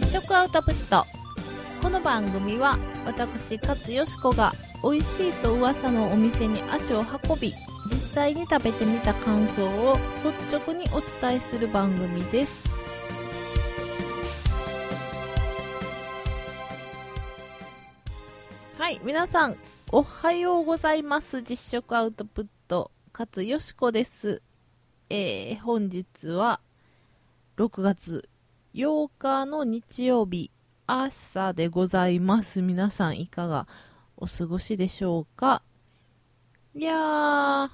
実食アウトプット。この番組は私勝よしこが美味しいと噂のお店に足を運び実際に食べてみた感想を率直にお伝えする番組です。はい皆さんおはようございます。実食アウトプット勝よしこです。えー、本日は6月8日の日曜日朝でございます。皆さんいかがお過ごしでしょうか？いやー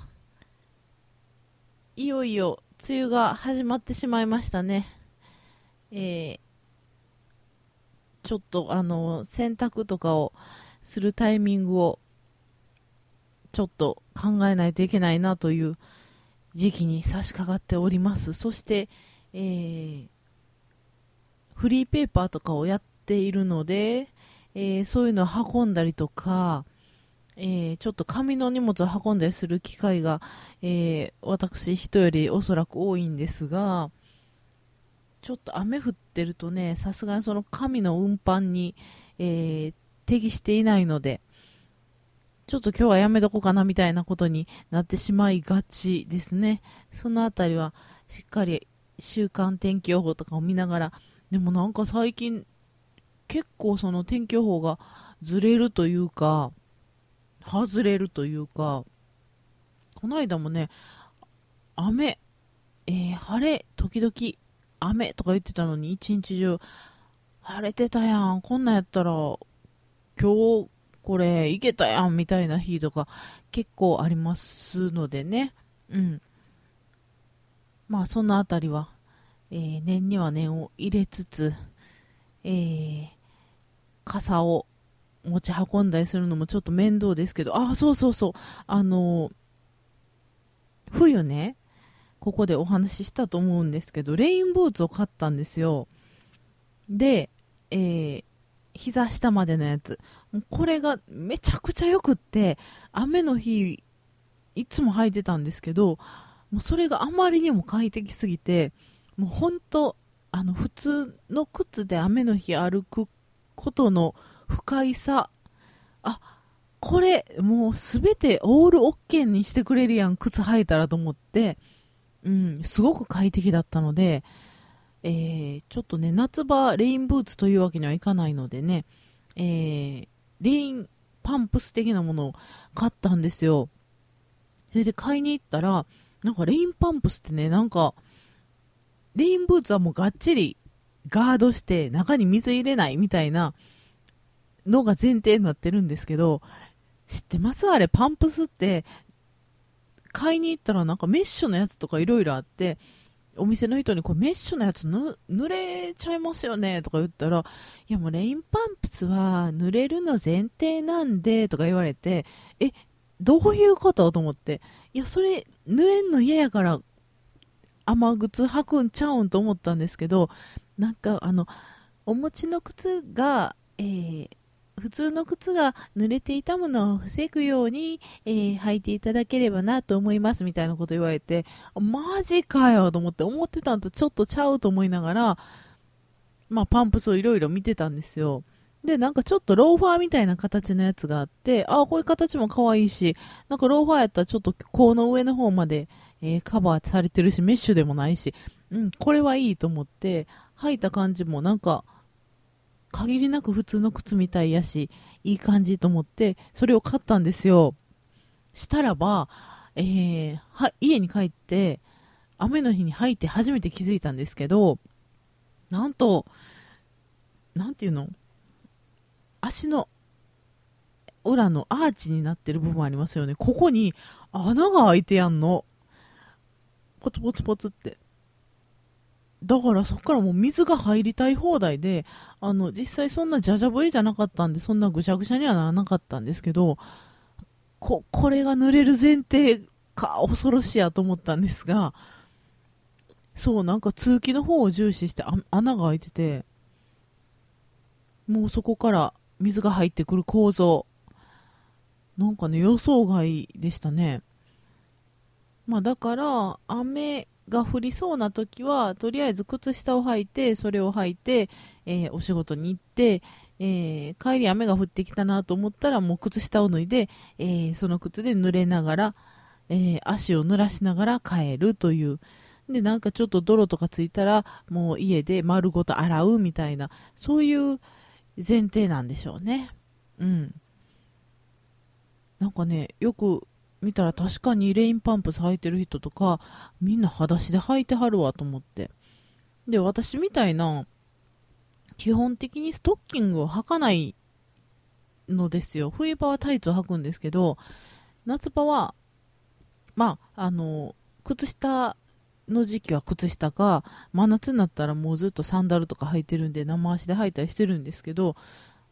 いよいよ梅雨が始まってしまいましたね。えー、ちょっとあの洗濯とかをするタイミングをちょっと考えないといけないなという時期に差し掛かっております。そして、えー、フリーペーパーとかをやっているので、えー、そういうのを運んだりとか、えー、ちょっと紙の荷物を運んだりする機会が、えー、私人よりおそらく多いんですが、ちょっと雨降ってるとね、さすがにその紙の運搬に、え適していないので、ちょっと今日はやめとこうかなみたいなことになってしまいがちですね。そのあたりはしっかり週間天気予報とかを見ながら、でもなんか最近結構その天気予報がずれるというか、外れるというか、この間もね、雨、えー、晴れ、時々雨とか言ってたのに一日中晴れてたやん。こんなんやったら今日これいけたやんみたいな日とか結構ありますのでね。うん。まあそのあたりはえー、念には念を入れつつ、えー、傘を持ち運んだりするのもちょっと面倒ですけど、あ、そうそうそう、あの冬ね、ここでお話ししたと思うんですけど、レインブーツを買ったんですよ。で、えー、膝下までのやつ。これがめちゃくちゃ良くって、雨の日、いつも履いてたんですけど、もうそれがあまりにも快適すぎて、もう本当あの普通の靴で雨の日歩くことの不快さ。あこれもうすべてオールオッケーにしてくれるやん靴履いたらと思って、うん、すごく快適だったので、えー、ちょっとね夏場レインブーツというわけにはいかないのでね、えー、レインパンプス的なものを買ったんですよ。それで買いに行ったらなんかレインパンプスってねなんかレインブーツはもうがっちりガードして中に水入れないみたいなのが前提になってるんですけど、知ってます？あれ、パンプスって、買いに行ったらなんかメッシュのやつとかいろいろあって、お店の人にこれメッシュのやつぬ濡れちゃいますよね？とか言ったら、いやもうレインパンプスは濡れるの前提なんでとか言われて、え、どういうこと？と思って、いや、それ濡れんの嫌やから雨靴履くんちゃうんと思ったんですけど、なんかあの、お持ちの靴が、えー、普通の靴が濡れていたものを防ぐように、えー、履いていただければなと思いますみたいなこと言われて、マジかよと思って、思ってたんとちょっとちゃうと思いながら、まあ、パンプスをいろいろ見てたんですよ。で、なんかちょっとローファーみたいな形のやつがあって、ああ、こういう形も可愛いし、なんかローファーやったらちょっと甲の上の方まで、えー、カバーされてるし、メッシュでもないし、うん、これはいいと思って、履いた感じもなんか、限りなく普通の靴みたいやし、いい感じと思って、それを買ったんですよ。したらば、えー、は、家に帰って、雨の日に履いて初めて気づいたんですけど、なんと、なんていうの？足の裏のアーチになってる部分ありますよね。ここに穴が開いてやんの。ポツポツポツって。だからそっからもう水が入りたい放題で、あの、実際そんなじゃじゃぶりじゃなかったんで、そんなぐしゃぐしゃにはならなかったんですけど、こ、これが濡れる前提か、恐ろしいやと思ったんですが、そう、なんか通気の方を重視して穴が開いてて、もうそこから水が入ってくる構造、なんかね、予想外でしたね。まあ、だから雨が降りそうな時はとりあえず靴下を履いてそれを履いて、えー、お仕事に行って、えー、帰り雨が降ってきたなと思ったらもう靴下を脱いで、えー、その靴で濡れながら、え足を濡らしながら帰るという。でなんかちょっと泥とかついたらもう家で丸ごと洗うみたいなそういう前提なんでしょうね。うん。なんかねよく見たら確かにレインパンプス履いてる人とかみんな裸足で履いてはるわと思って。で私みたいな基本的にストッキングを履かないのですよ。冬場はタイツを履くんですけど夏場はまああの靴下の時期は靴下か真夏になったらもうずっとサンダルとか履いてるんで生足で履いたりしてるんですけど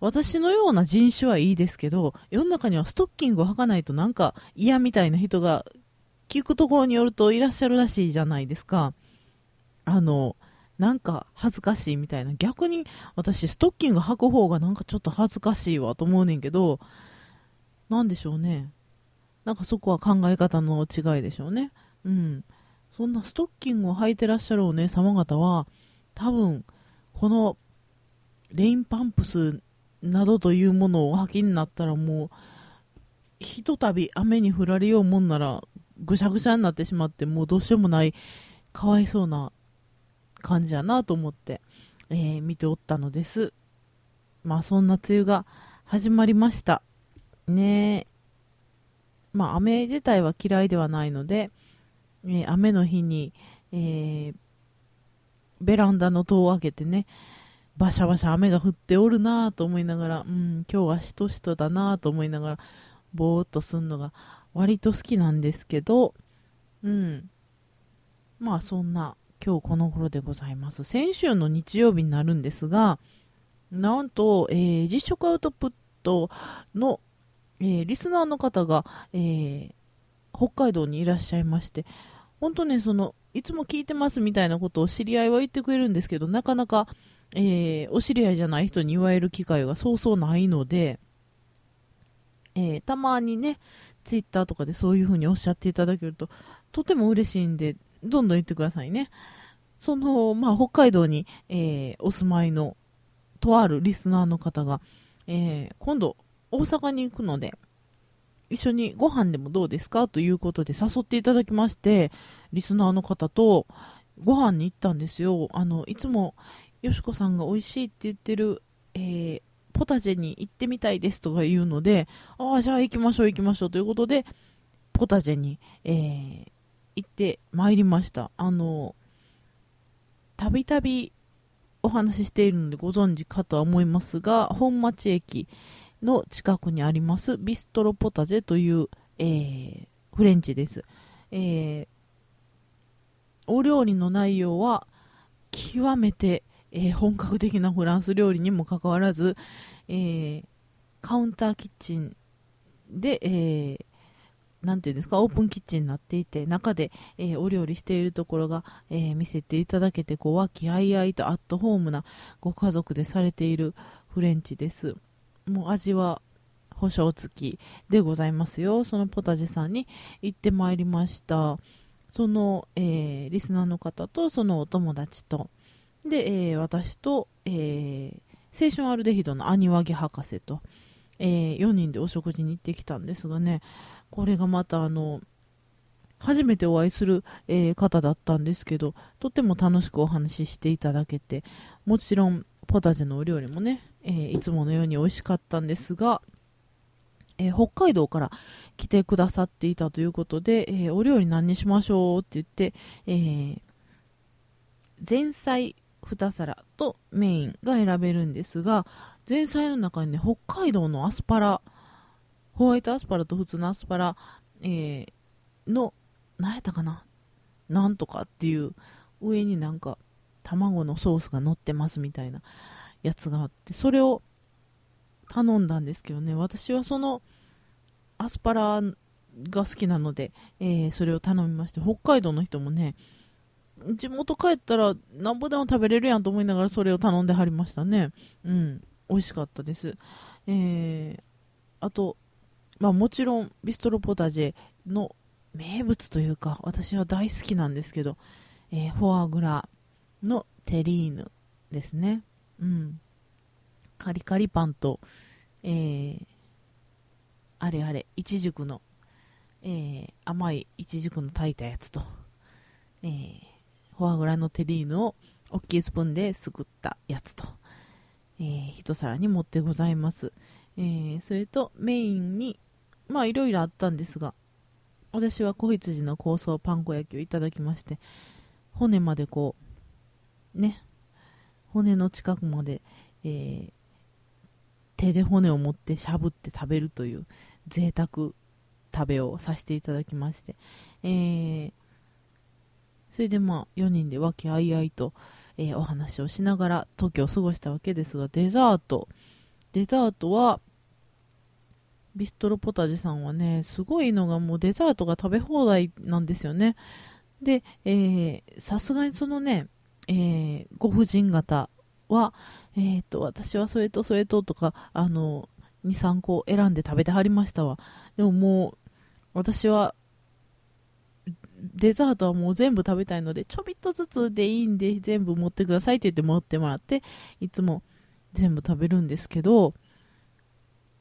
私のような人種はいいですけど、世の中にはストッキングを履かないとなんか嫌みたいな人が聞くところによるといらっしゃるらしいじゃないですか。あの、なんか恥ずかしいみたいな。逆に私ストッキング履く方がなんかちょっと恥ずかしいわと思うねんけど、なんでしょうね。なんかそこは考え方の違いでしょうね。うん。そんなストッキングを履いてらっしゃるお姉様方は、多分、このレインパンプスなどというものをお吐きになったらもうひとたび雨に降られようもんならぐしゃぐしゃになってしまってもうどうしようもないかわいそうな感じやなと思って、えー、見ておったのです。まあそんな梅雨が始まりました。ねまあ雨自体は嫌いではないので、えー、雨の日に、えー、ベランダの戸を開けてね、バシャバシャ雨が降っておるなぁと思いながら、うん、今日はしとしとだなぁと思いながら、ぼーっとすんのが割と好きなんですけど、うん。まあそんな今日この頃でございます。先週の日曜日になるんですが、なんと、えー、実食アウトプットの、えー、リスナーの方が、えー、北海道にいらっしゃいまして、本当ね、その、いつも聞いてますみたいなことを知り合いは言ってくれるんですけど、なかなか、えー、お知り合いじゃない人に言われる機会がそうそうないので、えー、たまにね、ツイッターとかでそういう風におっしゃっていただけると、とても嬉しいんで、どんどん言ってくださいね。その、まあ、北海道に、えー、お住まいの、とあるリスナーの方が、えー、今度、大阪に行くので、一緒にご飯でもどうですかということで誘っていただきまして、リスナーの方とご飯に行ったんですよ。あの、いつもよしこさんが美味しいって言ってる、えー、ポタジェに行ってみたいですとか言うので、ああ、じゃあ行きましょう行きましょうということで、ポタジェに、えー、行ってまいりました。あの、たびたびお話ししているのでご存知かとは思いますが、本町駅の近くにありますビストロポタジェという、えー、フレンチです。えー、お料理の内容は極めてえー、本格的なフランス料理にもかかわらず、えー、カウンターキッチンで、えー、なんていうんですか、オープンキッチンになっていて、中で、えー、お料理しているところが、えー、見せていただけて、こう、和気あいあいとアットホームなご家族でされているフレンチです。もう味は保証付きでございますよ。そのポタジェさんに行ってまいりました。その、えー、リスナーの方と、そのお友達と、で、えー、私と、えー、青春アルデヒドのアニワギ博士と、えー、4人でお食事に行ってきたんですがね、これがまたあの、初めてお会いする、え、方だったんですけど、とっても楽しくお話ししていただけて、もちろんポタジェのお料理もね、え、いつものように美味しかったんですが、えー、北海道から来てくださっていたということで、えお料理何にしましょうって言って、え前菜2皿とメインが選べるんですが前菜の中にね北海道のアスパラホワイトアスパラと普通のアスパラ、えー、の何やったかななんとかっていう上になんか卵のソースが乗ってますみたいなやつがあってそれを頼んだんですけどね私はそのアスパラが好きなので、えー、それを頼みまして北海道の人もね地元帰ったらなんぼでも食べれるやんと思いながらそれを頼んではりましたね。うん。美味しかったです。えー、あと、まあもちろんビストロポタジェの名物というか、私は大好きなんですけど、えー、フォアグラのテリーヌですね。うん。カリカリパンと、えー、あれあれ、いちじくの、えー、甘いいちじくの炊いたやつと、えー、フォアグラのテリーヌを大きいスプーンですくったやつと、えー、一皿に盛ってございます。えー、それとメインに、まあいろいろあったんですが、私は子羊の香草パン粉焼きをいただきまして、骨までこう、ね、骨の近くまで、えー、手で骨を持ってしゃぶって食べるという贅沢食べをさせていただきまして、えー、それでまあ4人で和気あいあいと、えー、お話をしながら時を過ごしたわけですが、デザート。デザートは、ビストロポタジさんはね、すごいのがもうデザートが食べ放題なんですよね。で、さすがにそのね、えー、ご婦人方は、えっ、ー、と、私はそれとそれととか、あの、2、3個選んで食べてはりましたわ。でももう、私はデザートはもう全部食べたいので、ちょびっとずつでいいんで全部持ってくださいって言って持ってもらって、いつも全部食べるんですけど、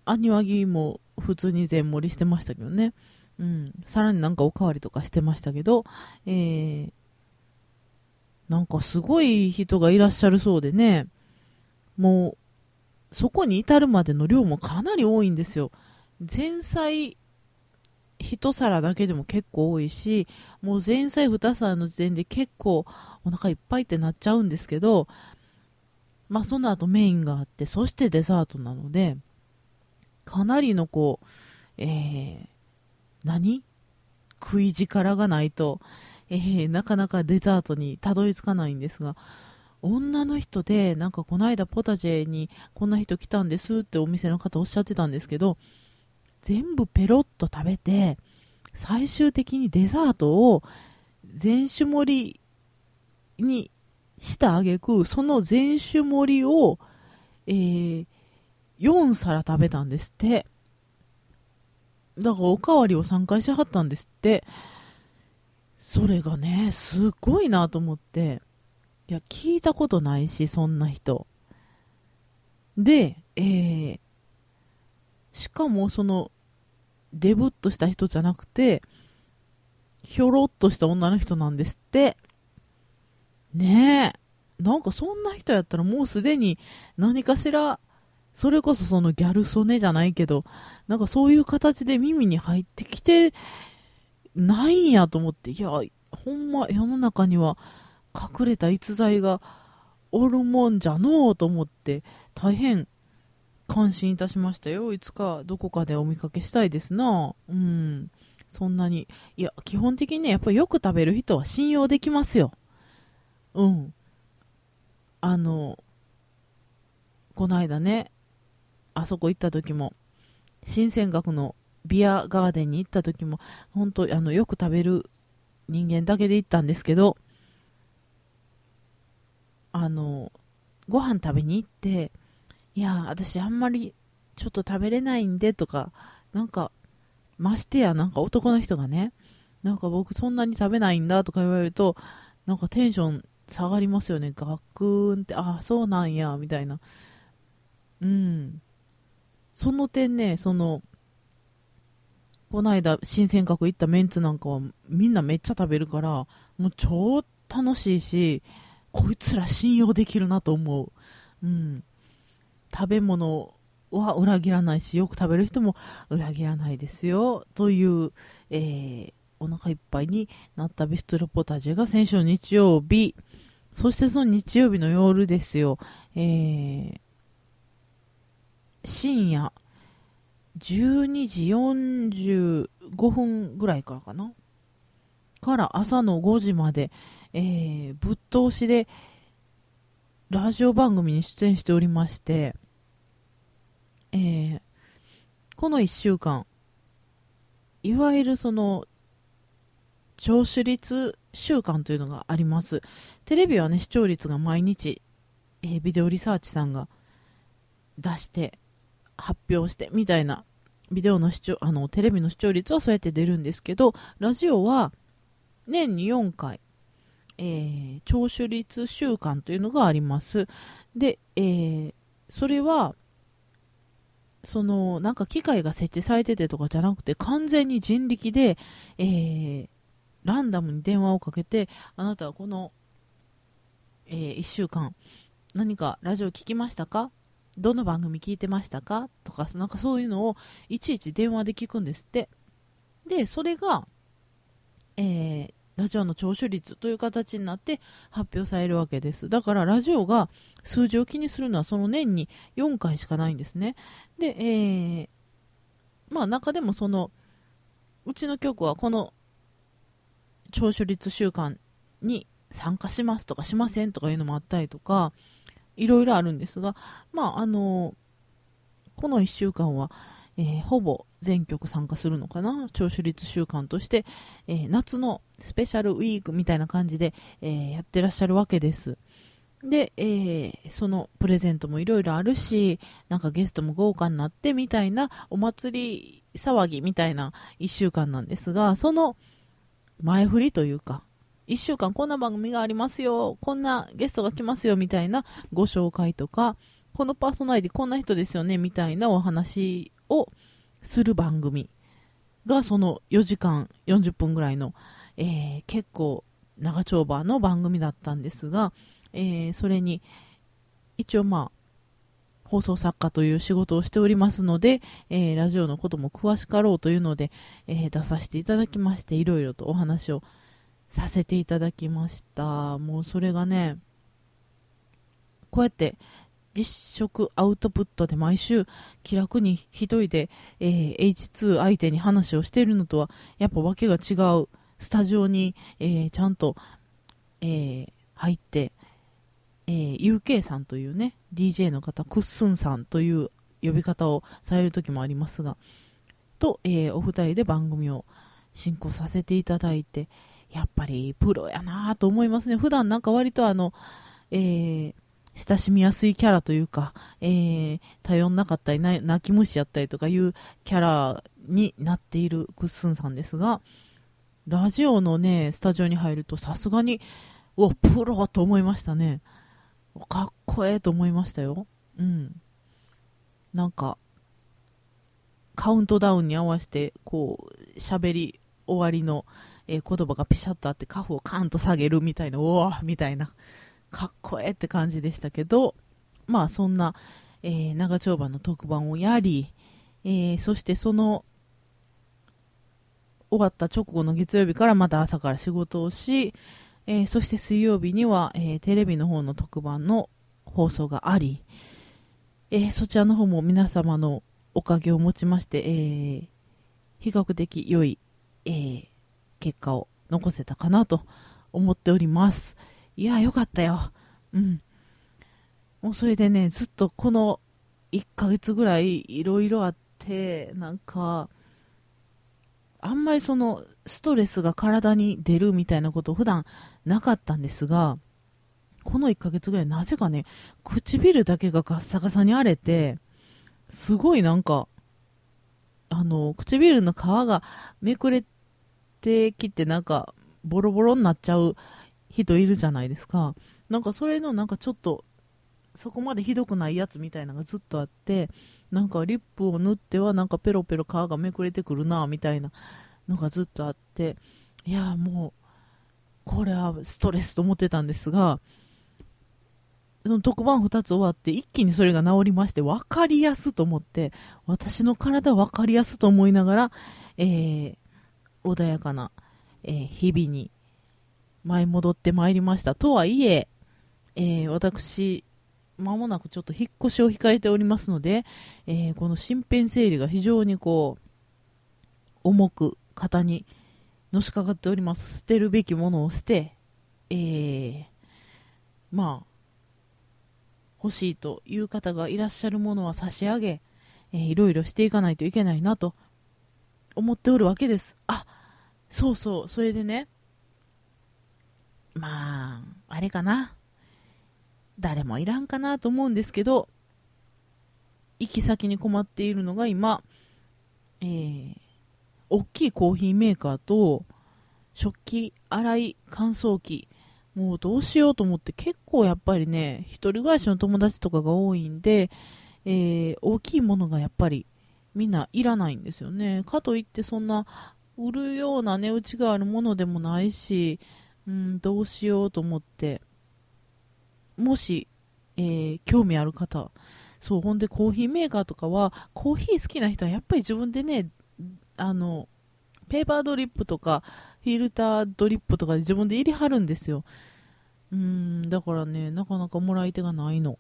アニワギも普通に全盛りしてましたけどね。うん。さらになんかおかわりとかしてましたけど、えー、なんかすごい人がいらっしゃるそうでね、もう、そこに至るまでの量もかなり多いんですよ。前菜一皿だけでも結構多いし、もう前菜2皿の時点で結構お腹いっぱいってなっちゃうんですけど、まあその後メインがあって、そしてデザートなので、かなりのこう、えー、何？食い力がないと、えー、なかなかデザートにたどり着かないんですが、女の人で、なんかこの間ポタジェにこんな人来たんですってお店の方おっしゃってたんですけど、全部ペロッと食べて、最終的にデザートを全種盛りにしたあげく、その全種盛りを、えー、4皿食べたんですって。だからおかわりを3回しはったんですって。それがね、すごいなと思って。いや、聞いたことないし、そんな人。で、えー、しかもその、デブっとした人じゃなくて、ひょろっとした女の人なんですって。ねえ。なんかそんな人やったらもうすでに何かしら、それこそそのギャル曽根じゃないけど、なんかそういう形で耳に入ってきてないんやと思って、いや、ほんま世の中には隠れた逸材がおるもんじゃのうと思って、大変感心いたしましたよ。いつかどこかでお見かけしたいですな。うん。そんなに。いや、基本的にね、やっぱりよく食べる人は信用できますよ。うん。あの、こないだね、あそこ行った時も、新鮮学のビアガーデンに行った時も、本当あの、よく食べる人間だけで行ったんですけど、あの、ご飯食べに行って、いや、私あんまりちょっと食べれないんでとか、なんか、ましてやなんか男の人がね、なんか僕そんなに食べないんだとか言われると、なんかテンション下がりますよね。ガクーンって、あ、そうなんや、みたいな。うん。その点ね、その、この間、新鮮閣行ったメンツなんかは、みんなめっちゃ食べるから、もう超楽しいし、こいつら信用できるなと思う。うん。食べ物は裏切らないし、よく食べる人も裏切らないですよ。という、えー、お腹いっぱいになったビストロポタジェが先週の日曜日、そしてその日曜日の夜ですよ、えー、深夜12時45分ぐらいからかなから朝の5時まで、えー、ぶっ通しでラジオ番組に出演しておりまして、えー、この1週間、いわゆるその、聴取率週間というのがあります。テレビはね、視聴率が毎日、えー、ビデオリサーチさんが出して、発表して、みたいなビデオの視聴、あの、テレビの視聴率はそうやって出るんですけど、ラジオは年に4回、えー、聴取率週間というのがあります。で、えー、それは、その、なんか機械が設置されててとかじゃなくて、完全に人力で、えー、ランダムに電話をかけて、あなたはこの、えー、1週間、何かラジオ聞きましたか？どの番組聞いてましたか？とか、なんかそういうのをいちいち電話で聞くんですって。で、それが、えー、ラジオの聴取率という形になって発表されるわけです。だからラジオが数字を気にするのはその年に4回しかないんですね。で、えー、まあ中でもその、うちの局はこの聴取率週間に参加しますとかしませんとかいうのもあったりとか、いろいろあるんですが、まああの、この1週間は、えー、ほぼ全局参加するのかな？聴取率週間として、えー、夏のスペシャルウィークみたいな感じで、えー、やってらっしゃるわけです。で、えー、そのプレゼントもいろいろあるし、なんかゲストも豪華になってみたいなお祭り騒ぎみたいな1週間なんですが、その前振りというか、1週間こんな番組がありますよ、こんなゲストが来ますよみたいなご紹介とか、このパーソナリティこんな人ですよねみたいなお話をする番組がその4時間40分ぐらいの、えー、結構長丁場の番組だったんですが、えー、それに一応まあ放送作家という仕事をしておりますので、えー、ラジオのことも詳しかろうというので、えー、出させていただきまして、いろいろとお話をさせていただきました。もうそれがね、こうやって実食アウトプットで毎週気楽に一人で、えー、H2 相手に話をしているのとはやっぱ訳が違うスタジオに、えー、ちゃんと、えー、入って、え UK さんというね DJ の方クッスンさんという呼び方をされる時もありますがと、えお二人で番組を進行させていただいてやっぱりプロやなと思いますね。普段なんか割とあの、えー親しみやすいキャラというか、えー、頼んなかったり、泣き虫やったりとかいうキャラになっているクッスンさんですが、ラジオのね、スタジオに入るとさすがに、うわ、プロと思いましたね。かっこええと思いましたよ。うん。なんか、カウントダウンに合わせて、こう、喋り終わりの、えー、言葉がピシャッとあって、カフをカーンと下げるみたいな、おわみたいな。かっこええって感じでしたけど、まあそんな、えー、長丁場の特番をやり、えー、そしてその終わった直後の月曜日からまた朝から仕事をし、えー、そして水曜日には、え、テレビの方の特番の放送があり、え、そちらの方も皆様のおかげをもちまして、え比較的良い、え結果を残せたかなと思っております。いや、よかったよ。うん。もうそれでね、ずっとこの1ヶ月ぐらいいろいろあって、なんか、あんまりそのストレスが体に出るみたいなこと普段なかったんですが、この1ヶ月ぐらいなぜかね、唇だけがガッサガサに荒れて、すごいなんか、あの、唇の皮がめくれてきてなんか、ボロボロになっちゃう人いるじゃないですか。なんかそれのなんかちょっと、そこまでひどくないやつみたいなのがずっとあって、なんかリップを塗ってはなんかペロペロ皮がめくれてくるな、みたいなのがずっとあって、いや、もう、これはストレスと思ってたんですが、その特番2つ終わって一気にそれが治りまして分かりやすと思って私の体分かりやすと思いながら、えー、穏やかな、えー、日々に前戻ってまいりました。とはいえ、えー、私、まもなくちょっと引っ越しを控えておりますので、えー、この身辺整理が非常にこう、重く肩にのしかかっております。捨てるべきものを捨て、えー、まあ、欲しいという方がいらっしゃるものは差し上げ、えー、いろいろしていかないといけないなと思っておるわけです。あ、そうそう、それでね、まあ、あれかな。誰もいらんかなと思うんですけど、行き先に困っているのが今、えー、大きいコーヒーメーカーと食器洗い乾燥機もうどうしようと思って結構やっぱりね一人暮らしの友達とかが多いんで、えー、大きいものがやっぱりみんないらないんですよねかといってそんな売るような値打ちがあるものでもないし、うん、どうしようと思ってもし、えー、興味ある方そうほんでコーヒーメーカーとかはコーヒー好きな人はやっぱり自分でねあのペーパードリップとかフィルタードリップとかで自分で入れはるんですよ。うん、だからね、なかなかもらい手がないの。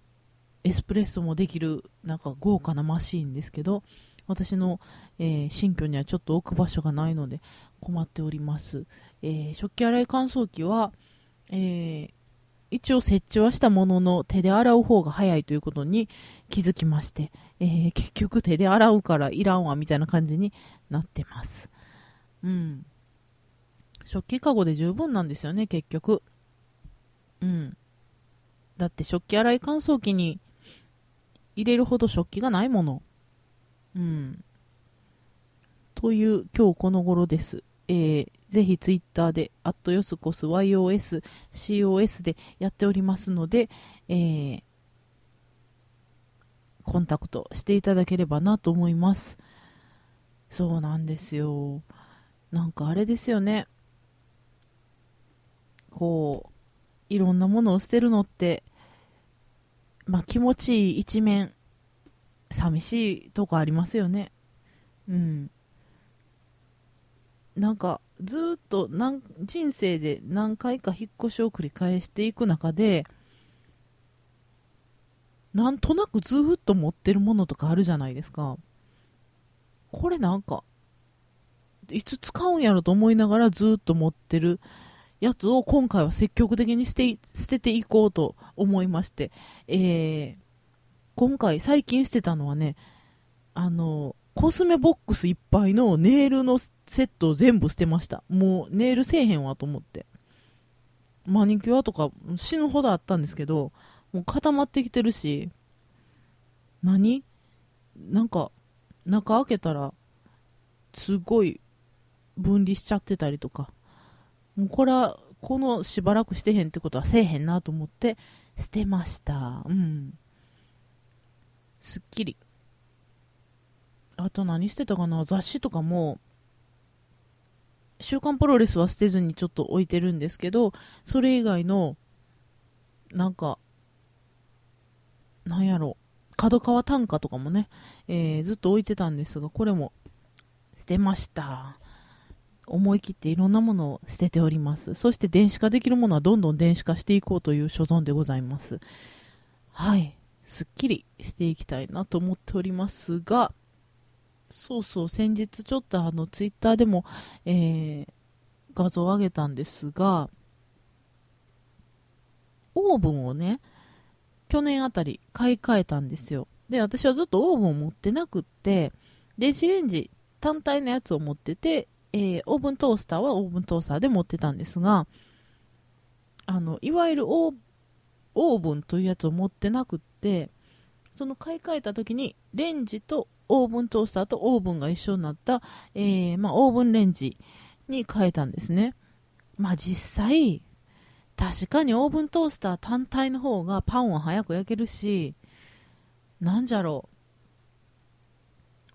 エスプレッソもできる、なんか豪華なマシーンですけど、私の、えー、新居にはちょっと置く場所がないので困っております。えー、食器洗い乾燥機は、えー、一応設置はしたものの手で洗う方が早いということに気づきまして、え結局手で洗うからいらんわみたいな感じになってます。うん。食器かごで十分なんですよね、結局。うん。だって食器洗い乾燥機に入れるほど食器がないもの。うん。という今日この頃です。えー、ぜひツイッターで、アットヨスコス YOS、COS でやっておりますので、えー、コンタクトしていただければなと思います。そうなんですよ。なんかあれですよね。こう、いろんなものを捨てるのって、まあ気持ちいい一面、寂しいとこありますよね。うん。なんかずっと人生で何回か引っ越しを繰り返していく中でなんとなくずっと持ってるものとかあるじゃないですか。これなんかいつ使うんやろと思いながらずっと持ってるやつを今回は積極的に捨て捨てていこうと思いまして、えー、今回最近捨てたのはね、あの、コスメボックスいっぱいのネイルのセット全部捨てました。もうネイルせえへんわと思って。マニキュアとか死ぬほどあったんですけど、もう固まってきてるし、何？なんか、中開けたら、すごい分離しちゃってたりとか、もうこれは、このしばらくしてへんってことはせえへんなと思って捨てました。うん。すっきり。あと何してたかな？雑誌とかも、週刊プロレスは捨てずにちょっと置いてるんですけど、それ以外の、なんか、なんやろ、角川短歌とかもね、えー、ずっと置いてたんですが、これも捨てました。思い切っていろんなものを捨てております。そして電子化できるものはどんどん電子化していこうという所存でございます。はい。すっきりしていきたいなと思っておりますが、そうそう、先日ちょっとあの、ツイッターでも、えー、画像を上げたんですが、オーブンをね、去年あたり買い替えたんですよ。で、私はずっとオーブンを持ってなくって、電子レンジ単体のやつを持ってて、えー、オーブントースターはオーブントースターで持ってたんですが、あの、いわゆるオーブンというやつを持ってなくって、その買い替えた時にレンジとオーブントースターとオーブンが一緒になった、えー、まあ、オーブンレンジに変えたんですね。まあ実際、確かにオーブントースター単体の方がパンは早く焼けるし、なんじゃろう。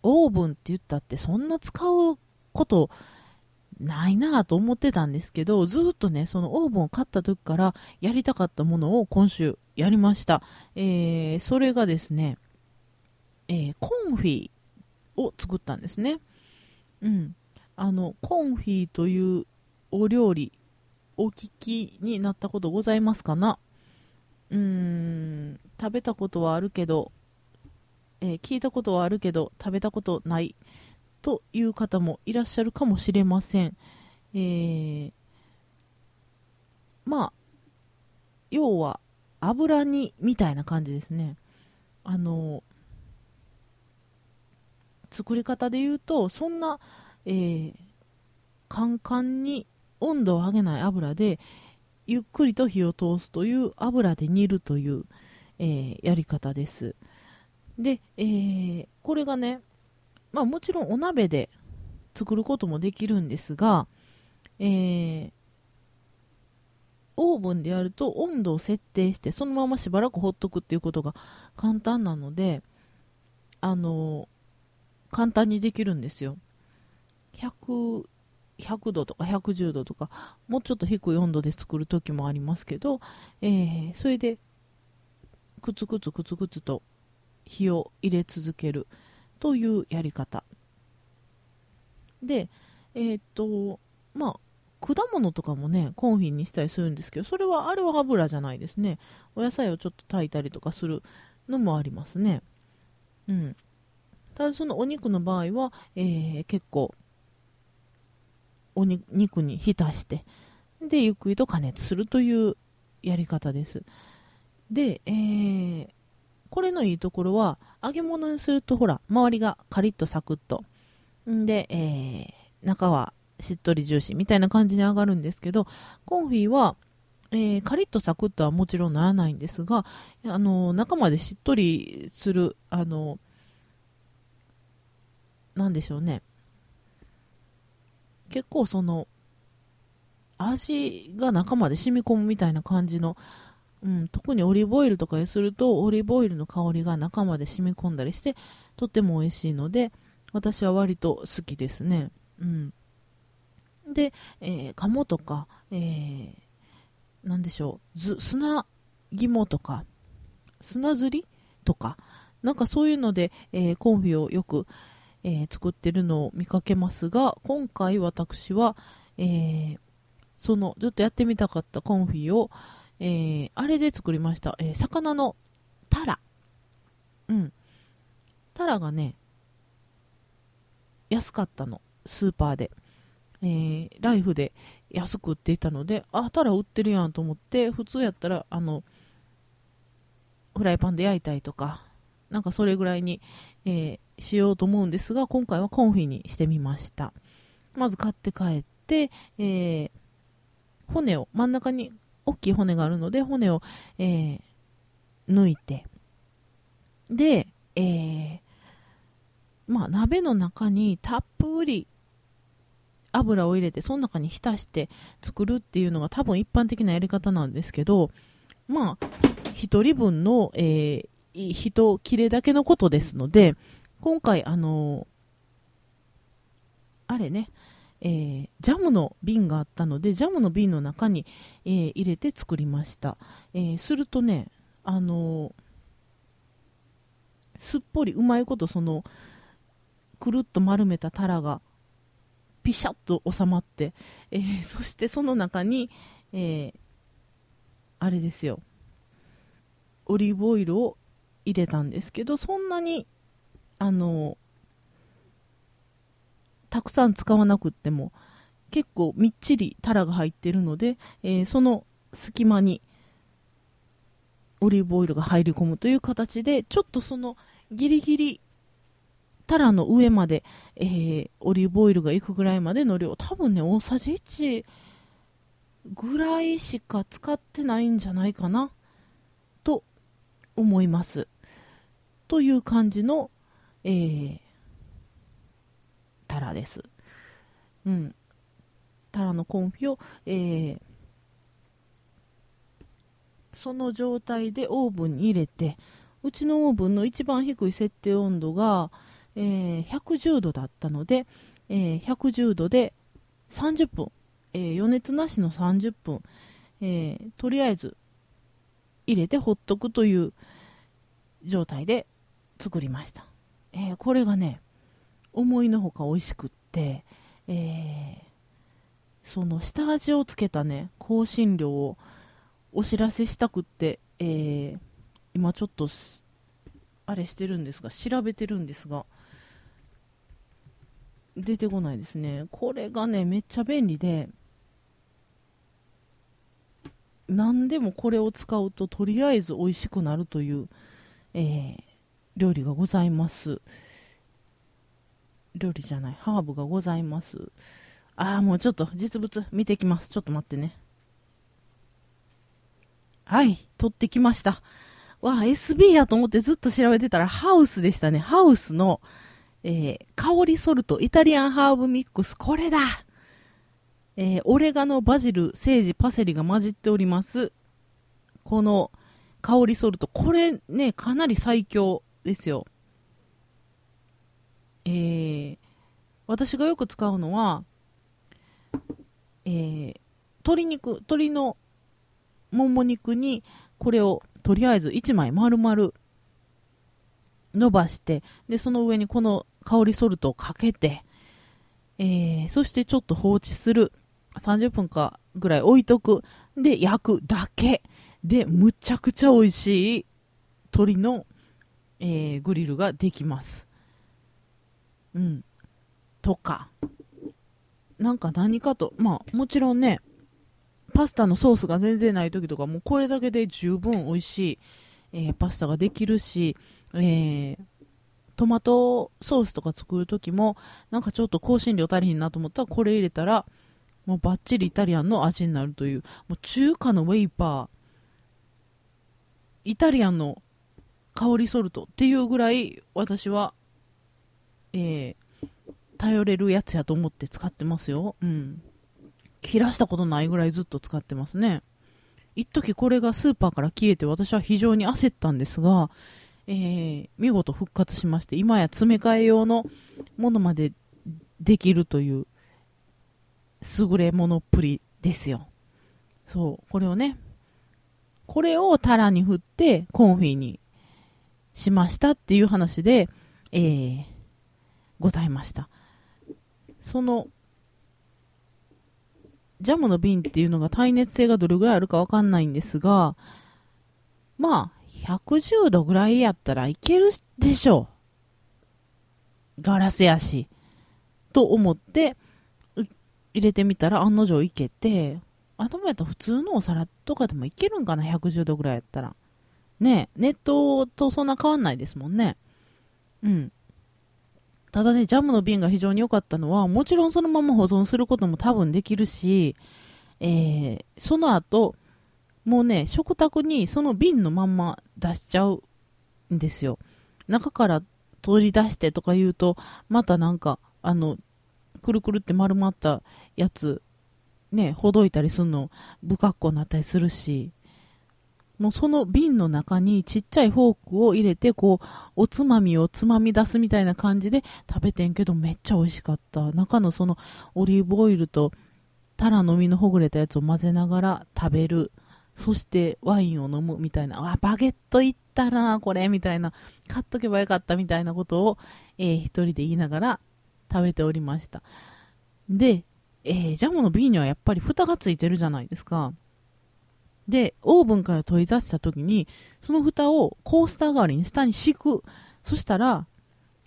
オーブンって言ったってそんな使うことないなぁと思ってたんですけど、ずっとね、そのオーブンを買った時からやりたかったものを今週やりました。えー、それがですね、えー、コンフィを作ったんですね。うん。あの、コンフィというお料理、お聞きになったことございますかな？うーん、食べたことはあるけど、えー、聞いたことはあるけど、食べたことないという方もいらっしゃるかもしれません。えー、まあ、要は油煮みたいな感じですね。あの、作り方で言うと、そんな、えー、カンカンに温度を上げない油で、ゆっくりと火を通すという油で煮るという、えー、やり方です。で、えー、これがね、まあもちろんお鍋で作ることもできるんですが、えー、オーブンでやると温度を設定してそのまましばらくほっとくっていうことが簡単なのであの簡単にできるんですよ。100 100度とか110度とかもうちょっと低い温度で作る時もありますけど、えー、それでくつくつくつくつと火を入れ続けるというやり方。でえー、っとまあ果物とかもねコンフィにしたりするんですけどそれはあれは油じゃないですね。お野菜をちょっと炊いたりとかするのもありますね。うん。ただそのお肉の場合は、えー、結構お肉に浸してでゆっくりと加熱するというやり方です。で、えー、これのいいところは揚げ物にするとほら周りがカリッとサクッと。んで、えー、中はしっとりジューシーみたいな感じに上がるんですけど、コンフィは、えー、カリッとサクッとはもちろんならないんですが、あの中までしっとりする、あのなんでしょうね。結構その、味が中まで染み込むみたいな感じの、うん、特にオリーブオイルとかにすると、オリーブオイルの香りが中まで染み込んだりして、とっても美味しいので、私は割と好きですね。うん。で、えー、鴨とか、えー、なんでしょう、砂肝とか、砂釣りとか、なんかそういうので、えー、コンフィをよく、えー、作ってるのを見かけますが、今回私は、えー、その、ずっとやってみたかったコンフィを、えー、あれで作りました。え魚のタラ。うん。タラがね、安かったの。スーパーで。え、ライフで安く売っていたので、あ、たら売ってるやんと思って、普通やったら、あの、フライパンで焼いたりとか、なんかそれぐらいに、え、しようと思うんですが、今回はコンフィにしてみました。まず買って帰って、えー、骨を、真ん中に大きい骨があるので、骨を、えー、抜いて、で、えー、まあ、鍋の中にたっぷり油を入れて、その中に浸して作るっていうのが多分一般的なやり方なんですけど、まあ、1人分の、えー、人切れだけのことですので、今回、あの、あれね、えー、ジャムの瓶があったので、ジャムの瓶の中に、えー、入れて作りました。えー、するとね、あのすっぽりうまいことその、くるっと丸めたタラがピシャッと収まって、えー、そしてその中に、えー、あれですよ、オリーブオイルを入れたんですけど、そんなに、あの、たくさん使わなくっても、結構みっちりタラが入ってるので、えー、その隙間にオリーブオイルが入り込むという形で、ちょっとそのギリギリタラの上まで、えー、オリーブオイルがいくぐらいまでの量、多分ね、大さじ1ぐらいしか使ってないんじゃないかな、と思います。という感じの、えー、タラです。うん。タラのコンフィを、えー、その状態でオーブンに入れて、うちのオーブンの一番低い設定温度が、えー、110度だったので、えー、110度で30分、えー、余熱なしの30分、えー、とりあえず入れてほっとくという状態で作りました、えー、これがね思いのほか美味しくって、えー、その下味をつけたね香辛料をお知らせしたくって、えー、今ちょっとあれしてるんですが調べてるんですが出てこないですね。これがね、めっちゃ便利で、何でもこれを使うととりあえず美味しくなるという、えー、料理がございます。料理じゃない、ハーブがございます。ああ、もうちょっと実物見てきます。ちょっと待ってね。はい、取ってきました。わあ、SB やと思ってずっと調べてたらハウスでしたね。ハウスの、えー、香りソルト、イタリアンハーブミックス、これだえー、オレガノ、バジル、セージ、パセリが混じっております。この香りソルト、これね、かなり最強ですよ。えー、私がよく使うのは、えー、鶏肉、鶏のもも肉にこれをとりあえず1枚丸々伸ばしてでその上にこの香りソルトをかけて、えー、そしてちょっと放置する。30分かぐらい置いとく。で焼くだけ。でむちゃくちゃ美味しい鶏の、えー、グリルができます。うん。とか。なんか何かと。まあもちろんねパスタのソースが全然ない時とかもうこれだけで十分美味しい、えー、パスタができるし、えー、トマトソースとか作る時もなんかちょっと香辛料足りひんなと思ったらこれ入れたらもうバッチリイタリアンの味になるという。もう中華のウェイパー。イタリアンの香りソルトっていうぐらい私は、えー、頼れるやつやと思って使ってますよ。うん。切らしたことないぐらいずっと使ってますね。一時これがスーパーから消えて私は非常に焦ったんですが、えー、見事復活しまして、今や詰め替え用のものまでできるという優れものっぷりですよ。そう、これをね、これをタラに振ってコンフィにしましたっていう話で、えー、ございました。そのジャムの瓶っていうのが耐熱性がどれぐらいあるかわかんないんですが、まあ、110度ぐらいやったらいけるでしょう。ガラスやし。と思って、入れてみたら案の定いけて、あともやったら普通のお皿とかでもいけるんかな ?110 度ぐらいやったら。ね熱湯とそんな変わんないですもんね。うん。ただね、ジャムの瓶が非常に良かったのは、もちろんそのまま保存することも多分できるし、えー、その後、もうね、食卓にその瓶のまんま出しちゃうんですよ。中から取り出してとか言うと、またなんか、あの、くるくるって丸まったやつ、ね、ほどいたりするの不格好になったりするし、もうその瓶の中にちっちゃいフォークを入れて、こう、おつまみをつまみ出すみたいな感じで食べてんけど、めっちゃ美味しかった。中のそのオリーブオイルとタラの実のほぐれたやつを混ぜながら食べる。そしてワインを飲むみたいな。あ、バゲットいったな、これ、みたいな。買っとけばよかったみたいなことを、えー、一人で言いながら食べておりました。で、えー、ジャムの瓶にはやっぱり蓋がついてるじゃないですか。で、オーブンから取り出した時に、その蓋をコースター代わりに下に敷く。そしたら、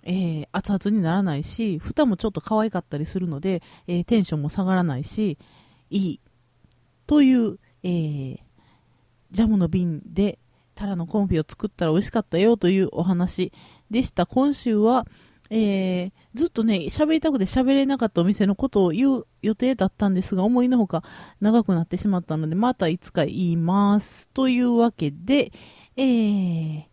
えー、熱々にならないし、蓋もちょっと可愛かったりするので、えー、テンションも下がらないし、いい。という、えー、ジャムの瓶でタラのコンフィを作ったら美味しかったよというお話でした。今週は、えー、ずっとね、喋りたくて喋れなかったお店のことを言う予定だったんですが、思いのほか長くなってしまったので、またいつか言います。というわけで、えー、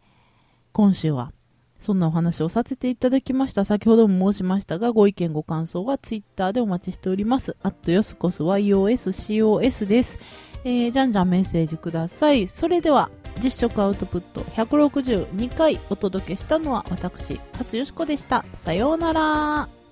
今週はそんなお話をさせていただきました。先ほども申しましたが、ご意見ご感想は Twitter でお待ちしております。あとよすこす YOSCOS です。えー、じゃんじゃんメッセージください。それでは、実食アウトプット162回お届けしたのは私、勝よしこでした。さようなら。